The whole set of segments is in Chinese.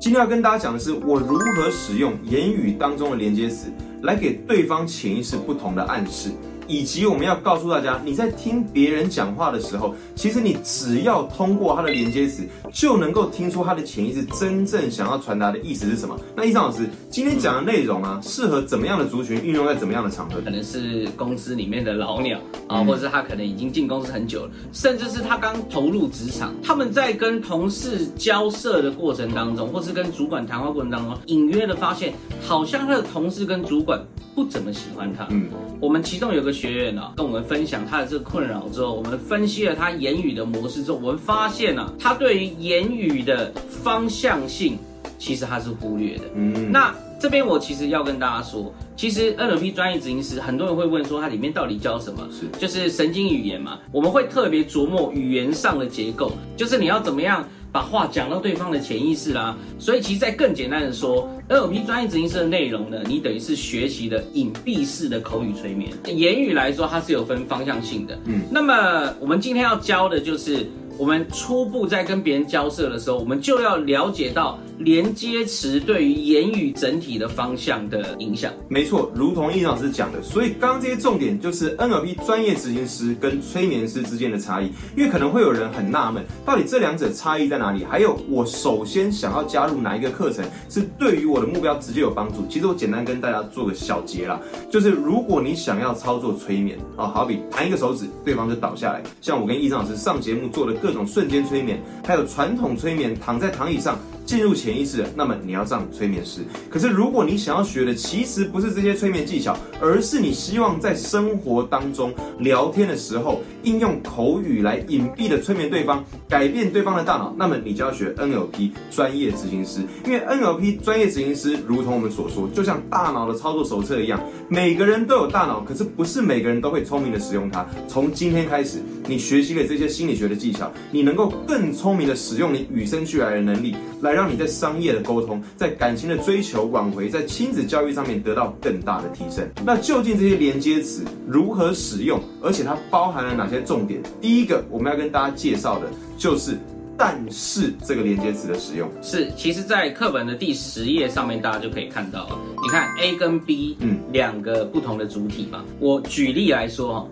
今天要跟大家讲的是，我如何使用言语当中的连接词，来给对方潜意识不同的暗示。以及我们要告诉大家，你在听别人讲话的时候，其实你只要通过他的连接词，就能够听出他的潜意识真正想要传达的意思是什么。那易尚老师今天讲的内容啊，适合怎么样的族群运用在怎么样的场合？可能是公司里面的老鸟啊，或者是他可能已经进公司很久了，甚至是他刚投入职场，他们在跟同事交涉的过程当中，或是跟主管谈话过程当中，隐约的发现，好像他的同事跟主管不怎么喜欢他。嗯，我们其中有个。学员呢，跟我们分享他的这个困扰之后，我们分析了他言语的模式之后，我们发现呢，他对于言语的方向性，其实他是忽略的。嗯，那这边我其实要跟大家说，其实 NLP 专业执行师，很多人会问说，它里面到底教什么？是，就是神经语言嘛。我们会特别琢磨语言上的结构，就是你要怎么样。把话讲到对方的潜意识啦，所以其实，在更简单的说，NLP 专业执行师的内容呢，你等于是学习的隐蔽式的口语催眠。言语来说，它是有分方向性的。嗯，那么我们今天要教的就是。我们初步在跟别人交涉的时候，我们就要了解到连接词对于言语整体的方向的影响。没错，如同易老师讲的，所以刚刚这些重点就是 NLP 专业执行师跟催眠师之间的差异。因为可能会有人很纳闷，到底这两者差异在哪里？还有，我首先想要加入哪一个课程是对于我的目标直接有帮助？其实我简单跟大家做个小结啦，就是如果你想要操作催眠啊，好比弹一个手指，对方就倒下来。像我跟易老师上节目做的各。各种瞬间催眠，还有传统催眠，躺在躺椅上。进入潜意识，那么你要上催眠师。可是如果你想要学的其实不是这些催眠技巧，而是你希望在生活当中聊天的时候应用口语来隐蔽的催眠对方，改变对方的大脑，那么你就要学 NLP 专业执行师。因为 NLP 专业执行师，如同我们所说，就像大脑的操作手册一样，每个人都有大脑，可是不是每个人都会聪明的使用它。从今天开始，你学习了这些心理学的技巧，你能够更聪明的使用你与生俱来的能力来。让你在商业的沟通、在感情的追求、挽回、在亲子教育上面得到更大的提升。那究竟这些连接词如何使用？而且它包含了哪些重点？第一个我们要跟大家介绍的就是“但是”这个连接词的使用。是，其实，在课本的第十页上面，大家就可以看到，你看 A 跟 B，嗯，两个不同的主体嘛。我举例来说哈，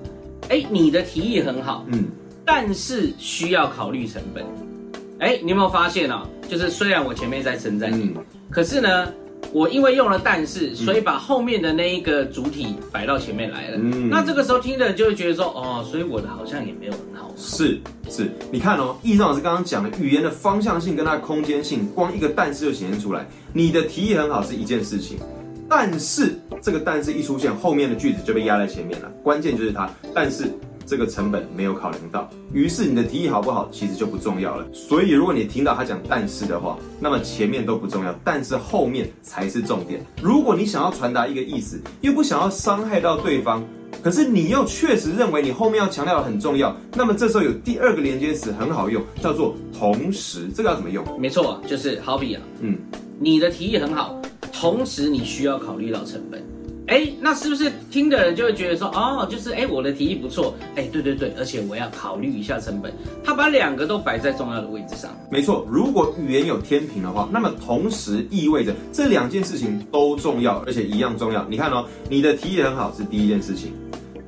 哎，你的提议很好，嗯，但是需要考虑成本。哎，你有没有发现啊？就是虽然我前面在称赞你，可是呢，我因为用了但是，所以把后面的那一个主体摆到前面来了。嗯，那这个时候听的人就会觉得说，哦，所以我的好像也没有很好。是是，你看哦，易尚老师刚刚讲的语言的方向性跟它的空间性，光一个但是就显现出来。你的提议很好是一件事情，但是这个但是一出现，后面的句子就被压在前面了。关键就是它，但是。这个成本没有考量到，于是你的提议好不好，其实就不重要了。所以如果你听到他讲但是的话，那么前面都不重要，但是后面才是重点。如果你想要传达一个意思，又不想要伤害到对方，可是你又确实认为你后面要强调的很重要，那么这时候有第二个连接词很好用，叫做同时。这个要怎么用？没错，就是好比啊，嗯，你的提议很好，同时你需要考虑到成本。哎，那是不是听的人就会觉得说，哦，就是哎，我的提议不错，哎，对对对，而且我要考虑一下成本。他把两个都摆在重要的位置上。没错，如果语言有天平的话，那么同时意味着这两件事情都重要，而且一样重要。你看哦，你的提议很好是第一件事情，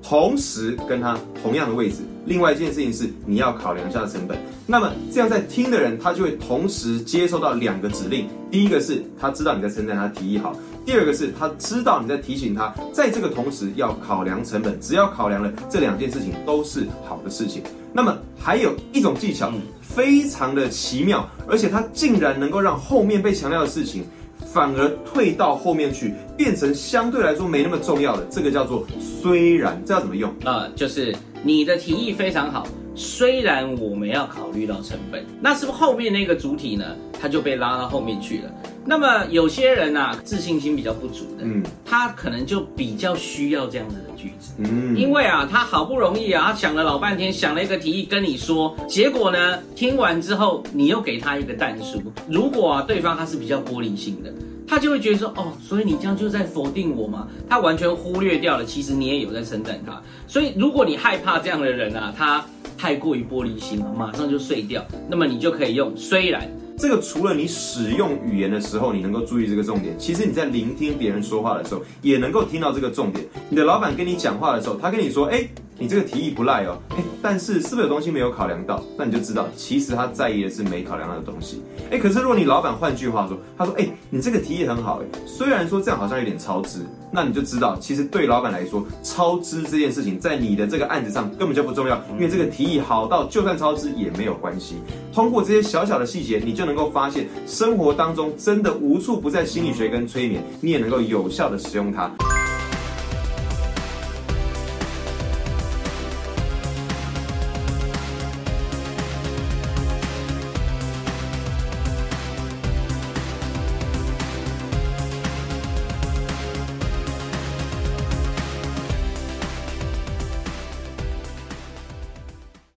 同时跟他同样的位置。另外一件事情是你要考量一下成本。那么这样在听的人，他就会同时接收到两个指令。第一个是他知道你在称赞他提议好。第二个是他知道你在提醒他，在这个同时要考量成本，只要考量了这两件事情都是好的事情。那么还有一种技巧，非常的奇妙，而且它竟然能够让后面被强调的事情，反而退到后面去，变成相对来说没那么重要的。这个叫做虽然，这要怎么用？呃，就是你的提议非常好。虽然我们要考虑到成本，那是不是后面那个主体呢？他就被拉到后面去了。那么有些人啊，自信心比较不足的，嗯，他可能就比较需要这样子的句子，嗯，因为啊，他好不容易啊，他想了老半天，想了一个提议跟你说，结果呢，听完之后，你又给他一个淡书。如果啊，对方他是比较玻璃心的，他就会觉得说，哦，所以你这样就在否定我吗？他完全忽略掉了，其实你也有在称赞他。所以如果你害怕这样的人啊，他。太过于玻璃心了，马上就碎掉。那么你就可以用虽然这个除了你使用语言的时候，你能够注意这个重点，其实你在聆听别人说话的时候，也能够听到这个重点。你的老板跟你讲话的时候，他跟你说，哎。你这个提议不赖哦，哎，但是是不是有东西没有考量到？那你就知道，其实他在意的是没考量到的东西。哎，可是如果你老板换句话说，他说，哎，你这个提议很好，哎，虽然说这样好像有点超支，那你就知道，其实对老板来说，超支这件事情在你的这个案子上根本就不重要，因为这个提议好到就算超支也没有关系。通过这些小小的细节，你就能够发现，生活当中真的无处不在心理学跟催眠，你也能够有效的使用它。